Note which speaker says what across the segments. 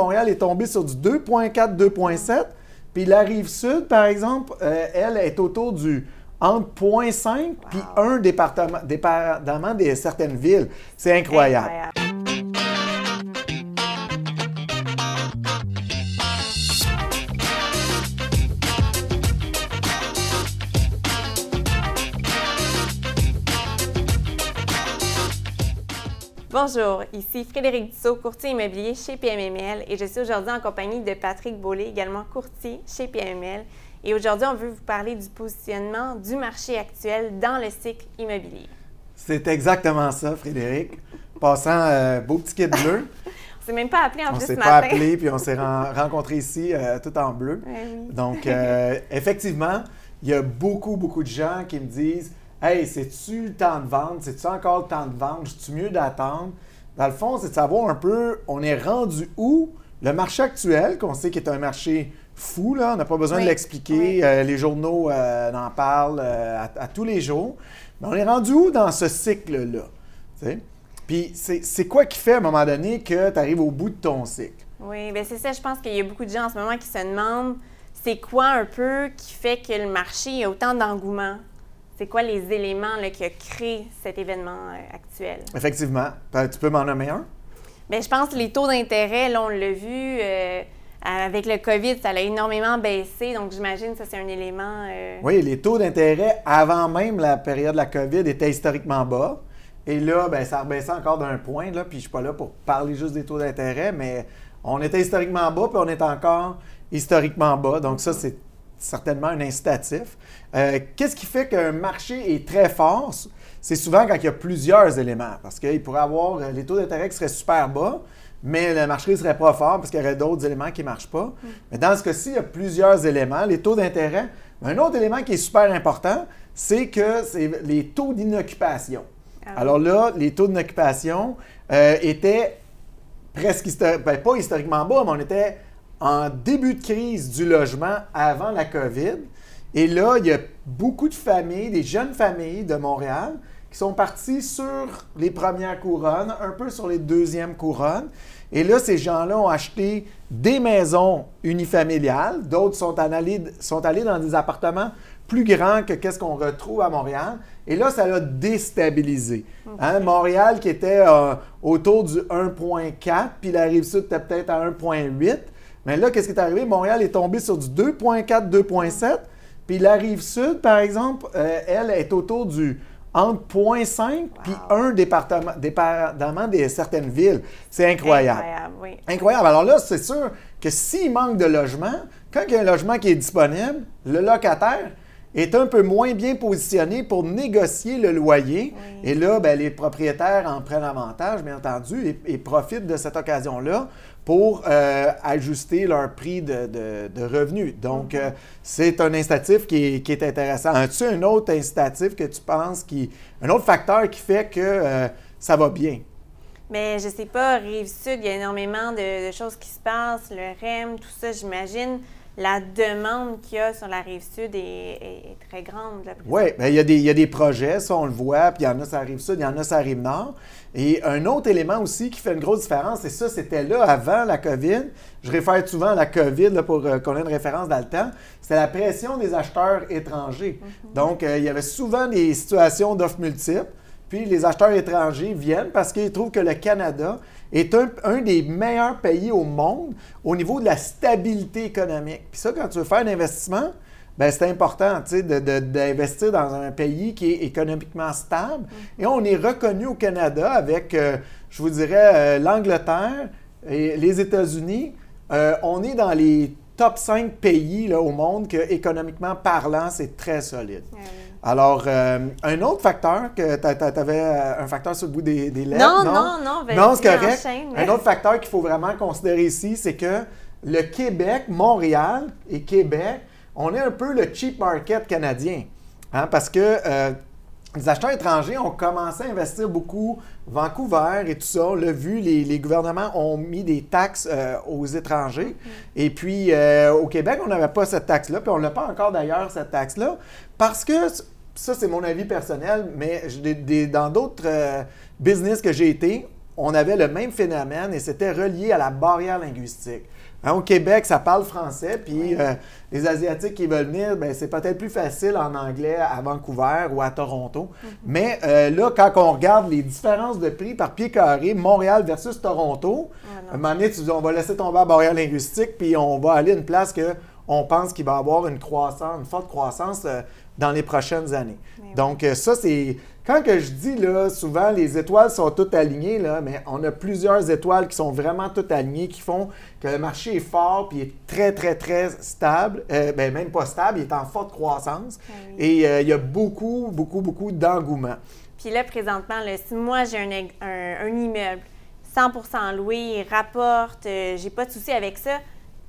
Speaker 1: Montréal est tombé sur du 2,4, 2,7. Puis la rive sud, par exemple, euh, elle est autour du entre 0,5 puis 1 département, dépendamment de certaines villes. C'est incroyable.
Speaker 2: Bonjour, ici Frédéric Dussault, courtier immobilier chez PMML et je suis aujourd'hui en compagnie de Patrick Beaulé, également courtier chez PMML. Et aujourd'hui, on veut vous parler du positionnement du marché actuel dans le cycle immobilier.
Speaker 1: C'est exactement ça, Frédéric. Passant euh, beau petit kit bleu.
Speaker 2: on s'est même pas appelé en
Speaker 1: on
Speaker 2: plus
Speaker 1: s'est pas appelé, puis on s'est rencontrés ici euh, tout en bleu. Donc, euh, effectivement, il y a beaucoup, beaucoup de gens qui me disent Hey, c'est-tu le temps de vendre? C'est-tu encore le temps de vendre? C'est-tu mieux d'attendre? Dans le fond, c'est de savoir un peu, on est rendu où? Le marché actuel, qu'on sait qu'il est un marché fou, là, on n'a pas besoin de l'expliquer. Euh, les journaux euh, en parlent euh, à, tous les jours. Mais on est rendu où dans ce cycle-là? Puis c'est quoi qui fait à un moment donné que tu arrives au bout de ton cycle?
Speaker 2: Oui, bien c'est ça. Je pense qu'il y a beaucoup de gens en ce moment qui se demandent c'est quoi un peu qui fait que le marché a autant d'engouement? C'est quoi les éléments qui ont créé cet événement euh, actuel?
Speaker 1: Effectivement. Tu peux m'en nommer un?
Speaker 2: Bien, je pense que les taux d'intérêt, là, on l'a vu, euh, avec le COVID, ça a énormément baissé. Donc, j'imagine que ça, c'est un élément.
Speaker 1: Euh, oui, les taux d'intérêt, avant même la période de la COVID, étaient historiquement bas. Et là, ben, ça a rebaissé encore d'un point. Là, puis je ne suis pas là pour parler juste des taux d'intérêt, mais on était historiquement bas, puis on est encore historiquement bas. Donc, ça, c'est certainement un incitatif. Euh, qu'est-ce qui fait qu'un marché est très fort? C'est souvent quand il y a plusieurs éléments. Parce qu'il pourrait avoir euh, les taux d'intérêt qui seraient super bas, mais le marché ne serait pas fort parce qu'il y aurait d'autres éléments qui ne marchent pas. Mm. Mais dans ce cas-ci, il y a plusieurs éléments. Les taux d'intérêt. Un autre élément qui est super important, c'est que c'est les taux d'inoccupation. Ah Alors là, les taux d'inoccupation euh, étaient presque, ben, pas historiquement bas, mais on était en début de crise du logement avant la COVID. Et là, il y a beaucoup de familles, des jeunes familles de Montréal, qui sont parties sur les premières couronnes, un peu sur les deuxièmes couronnes. Et là, ces gens-là ont acheté des maisons unifamiliales, d'autres sont allés, sont allés dans des appartements plus grands que qu'est-ce qu'on retrouve à Montréal. Et là, ça l'a déstabilisé. Hein, Montréal qui était euh, autour du 1,4, puis la rive sud était peut-être à 1,8. Mais là, qu'est-ce qui est arrivé? Montréal est tombé sur du 2,4, 2,7. Puis la rive sud, par exemple, euh, elle est autour du entre 0,5 puis 1 département, dépendamment de certaines villes. C'est incroyable. Incroyable, oui. Incroyable. Alors là, c'est sûr que s'il manque de logement, quand il y a un logement qui est disponible, le locataire, est un peu moins bien positionné pour négocier le loyer. Et là, ben, les propriétaires en prennent avantage, bien entendu, et, profitent de cette occasion-là pour euh, ajuster leur prix de, de, revenus. Donc, mhm. euh, c'est un incitatif qui est, intéressant. As-tu un autre incitatif que tu penses qui. un autre facteur qui fait que euh, ça va bien?
Speaker 2: Mais je sais pas, Rive-Sud, il y a énormément de, de, choses qui se passent, le REM, tout ça, j'imagine la demande qu'il y a sur la rive sud est, très grande.
Speaker 1: Oui, bien, il, y a des, il y a des projets, ça on le voit, puis il y en a sur la rive sud, il y en a sur la rive nord. Et un autre élément aussi qui fait une grosse différence, et ça c'était là avant la COVID, je réfère souvent à la COVID pour euh, qu'on ait une référence dans le temps, c'est la pression des acheteurs étrangers. Mhm. Donc, euh, il y avait souvent des situations d'offres multiples, puis les acheteurs étrangers viennent parce qu'ils trouvent que le Canada est un, des meilleurs pays au monde au niveau de la stabilité économique. Puis ça, quand tu veux faire un investissement, ben c'est important d'investir dans un pays qui est économiquement stable. Et on est reconnu au Canada avec, euh, je vous dirais, euh, l'Angleterre et les États-Unis. Euh, on est dans les top 5 pays là, au monde que, économiquement parlant, c'est très solide. Alors, euh, un autre facteur, que tu avais euh, un facteur sur le bout des, des lèvres.
Speaker 2: Non, non, non.
Speaker 1: Ben, non, c'est correct. Un autre facteur qu'il faut vraiment considérer ici, c'est que le Québec, Montréal et Québec, on est un peu le cheap market canadien. Hein, parce que euh, les acheteurs étrangers ont commencé à investir beaucoup. Vancouver et tout ça, on l'a vu, les, gouvernements ont mis des taxes aux étrangers. Mm-hmm. Et puis, au Québec, on n'avait pas cette taxe-là, puis on n'a pas encore d'ailleurs, cette taxe-là, parce que ça, c'est mon avis personnel, mais dans d'autres euh, business que j'ai été, on avait le même phénomène et c'était relié à la barrière linguistique. Hein, au Québec, ça parle français, puis euh, les Asiatiques qui veulent venir, ben, c'est peut-être plus facile en anglais à Vancouver ou à Toronto. Mm-hmm. Mais euh, là, quand on regarde les différences de prix par pied carré, Montréal versus Toronto, ah, à un moment donné, tu dis, on va laisser tomber la barrière linguistique, puis on va aller à une place que on pense qu'il va y avoir une croissance, une forte croissance euh, dans les prochaines années. Donc, ça, c'est quand que je dis là, souvent les étoiles sont toutes alignées, là, mais on a plusieurs étoiles qui sont vraiment toutes alignées, qui font que le marché est fort puis est très, très, très stable. Euh, ben, même pas stable, il est en forte croissance. Et euh, il y a beaucoup, beaucoup, beaucoup d'engouement.
Speaker 2: Puis là, présentement, si moi j'ai un, immeuble 100% loué, il rapporte, euh, j'ai pas de souci avec ça,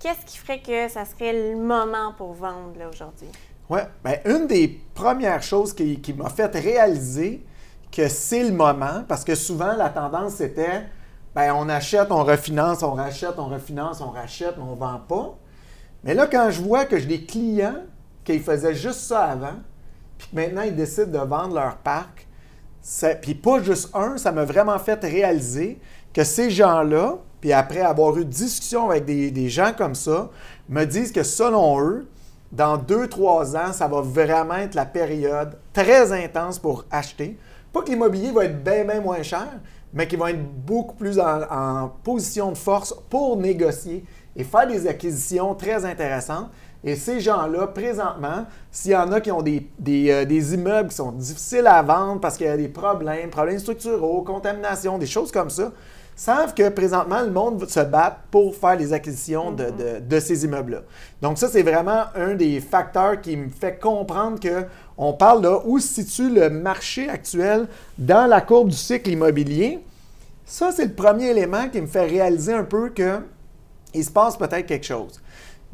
Speaker 2: qu'est-ce qui ferait que ça serait le moment pour vendre aujourd'hui?
Speaker 1: Oui, bien, une des premières choses qui, m'a fait réaliser que c'est le moment, parce que souvent la tendance c'était, ben, on achète, on refinance, on rachète, on refinance, on rachète, mais on ne vend pas. Mais là, quand je vois que j'ai des clients qui faisaient juste ça avant, puis que maintenant ils décident de vendre leur parc, puis pas juste un, ça m'a vraiment fait réaliser que ces gens-là, puis après avoir eu discussion avec des, des gens comme ça, me disent que selon eux, dans deux, trois ans, ça va vraiment être la période très intense pour acheter. Pas que l'immobilier va être bien, bien moins cher, mais qu'il va être beaucoup plus en, position de force pour négocier et faire des acquisitions très intéressantes. Et ces gens-là, présentement, s'il y en a qui ont des, des, euh, des, immeubles qui sont difficiles à vendre parce qu'il y a des problèmes, problèmes structuraux, contamination, des choses comme ça, savent que présentement, le monde se bat pour faire les acquisitions de, mhm. ces immeubles-là. Donc, ça, c'est vraiment un des facteurs qui me fait comprendre que on parle de où se situe le marché actuel dans la courbe du cycle immobilier. Ça, c'est le premier élément qui me fait réaliser un peu qu'il se passe peut-être quelque chose.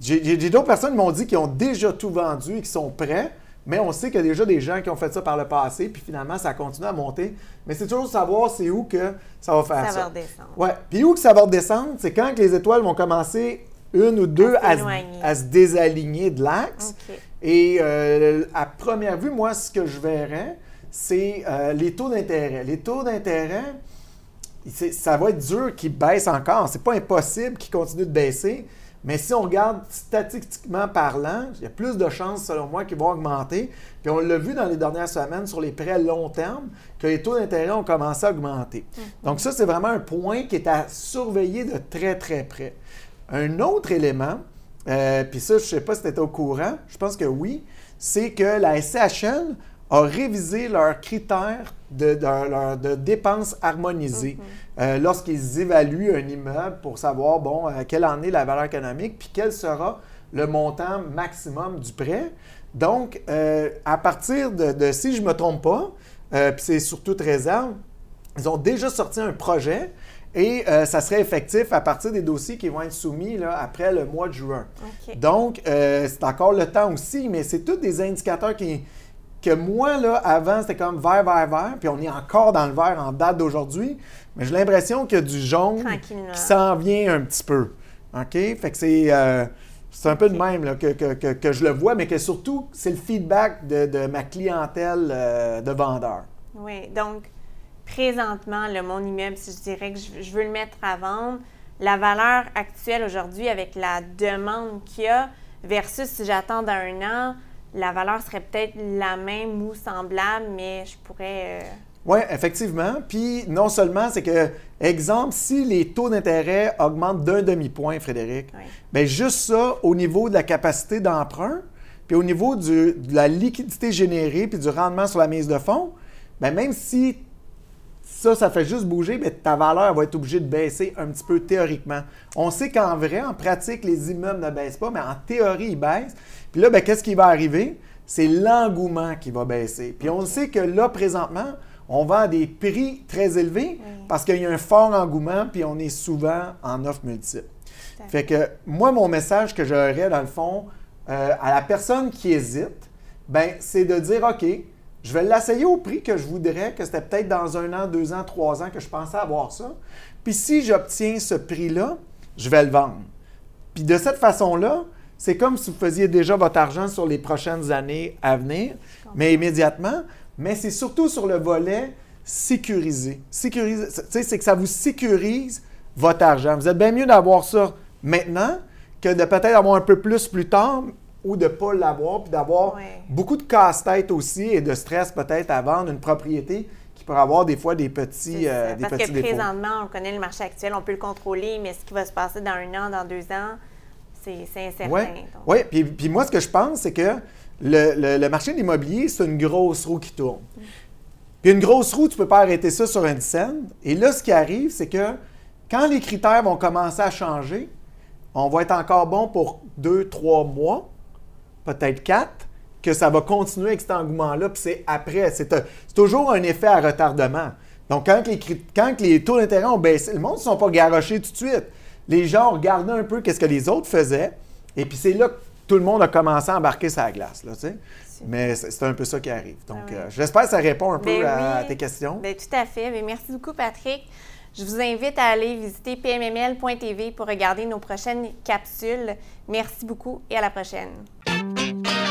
Speaker 1: J'ai d'autres personnes qui m'ont dit qu'ils ont déjà tout vendu et qui sont prêts. Mais on sait qu'il y a déjà des gens qui ont fait ça par le passé, puis finalement, ça continue à monter. Mais c'est toujours savoir c'est où que ça va faire ça.
Speaker 2: Ça va redescendre.
Speaker 1: Ouais. Puis où que ça va redescendre, c'est quand les étoiles vont commencer une ou deux à, se, désaligner de l'axe. Et euh, à première vue, moi, ce que je verrais, c'est euh, les taux d'intérêt. Les taux d'intérêt, ça va être dur qu'ils baissent encore. C'est pas impossible qu'ils continuent de baisser. Mais si on regarde statistiquement parlant, il y a plus de chances, selon moi, qu'ils vont augmenter. Puis on l'a vu dans les dernières semaines sur les prêts long terme, que les taux d'intérêt ont commencé à augmenter. Mm. Donc ça, c'est vraiment un point qui est à surveiller de très, très près. Un autre élément, euh, puis ça, je ne sais pas si tu étais au courant, je pense que oui, c'est que la SCHL a révisé leurs critères de, de, dépenses harmonisées mm-hmm. Euh, lorsqu'ils évaluent un immeuble pour savoir, bon, euh, quelle en est la valeur économique, puis quel sera le montant maximum du prêt. Donc, euh, à partir de, si je ne me trompe pas, puis c'est surtout très réserve, ils ont déjà sorti un projet et ça serait effectif à partir des dossiers qui vont être soumis là, après le mois de juin. Donc, c'est encore le temps aussi, mais c'est tous des indicateurs qui, que moi, là, avant, c'était comme vert, vert, vert, puis on est encore dans le vert en date d'aujourd'hui, mais j'ai l'impression qu'il y a du jaune qui s'en vient un petit peu. OK? Fait que c'est, euh, un peu de même là, que, que, je le vois, mais que surtout, c'est le feedback de, ma clientèle euh, de vendeurs.
Speaker 2: Oui, donc présentement, le mon immeuble, si je dirais que je, je veux le mettre à vendre, la valeur actuelle aujourd'hui avec la demande qu'il y a versus si j'attends d'un an, la valeur serait peut-être la même ou semblable, mais je pourrais... Euh,
Speaker 1: oui, effectivement. Puis non seulement, c'est que, exemple, si les taux d'intérêt augmentent d'un demi-point, Frédéric, bien juste ça, au niveau de la capacité d'emprunt, puis au niveau de la liquidité générée, puis du rendement sur la mise de fonds, bien même si ça, ça fait juste bouger, bien, ta valeur va être obligée de baisser un petit peu théoriquement. On sait qu'en vrai, en pratique, les immeubles ne baissent pas, mais en théorie, ils baissent. Puis là, ben, qu'est-ce qui va arriver? C'est l'engouement qui va baisser. Puis on sait que là, présentement, on vend à des prix très élevés parce qu'il y a un fort engouement, puis on est souvent en offre multiple. Fait que moi, mon message que j'aurais, dans le fond, euh, à la personne qui hésite, ben, c'est de dire OK, je vais l'essayer au prix que je voudrais, que c'était peut-être dans un an, deux ans, trois ans que je pensais avoir ça. Puis si j'obtiens ce prix-là, je vais le vendre. Puis de cette façon-là, c'est comme si vous faisiez déjà votre argent sur les prochaines années à venir, mais immédiatement. Mais c'est surtout sur le volet sécuriser. Sécuriser, c'est que ça vous sécurise votre argent. Vous êtes bien mieux d'avoir ça maintenant que de peut-être avoir un peu plus plus tard ou de ne pas l'avoir, puis d'avoir beaucoup de casse-tête aussi et de stress peut-être à vendre une propriété qui pourrait avoir des fois des petits, euh,
Speaker 2: Parce
Speaker 1: que
Speaker 2: présentement, on connaît le marché actuel, on peut le contrôler, mais ce qui va se passer dans un an, dans deux ans, c'est incertain.
Speaker 1: Oui, puis, puis, moi, ce que je pense, c'est que le, marché de l'immobilier, c'est une grosse roue qui tourne. Puis une grosse roue, tu ne peux pas arrêter ça sur une scène. Et là, ce qui arrive, c'est que quand les critères vont commencer à changer, on va être encore bon pour deux, trois mois, peut-être quatre, que ça va continuer avec cet engouement-là, puis c'est après. C'est toujours un effet à retardement. Donc, quand les, quand les taux d'intérêt ont baissé, le monde ne sont pas garochés tout de suite. Les gens regardé un peu qu'est-ce que les autres faisaient, et puis c'est là que tout le monde a commencé à embarquer sa glace. Là, Mais c'est un peu ça qui arrive. Donc, ah euh, j'espère que ça répond un peu ben à, tes questions.
Speaker 2: Bien, tout à fait. Mais merci beaucoup, Patrick. Je vous invite à aller visiter pmml.tv pour regarder nos prochaines capsules. Merci beaucoup et à la prochaine. え?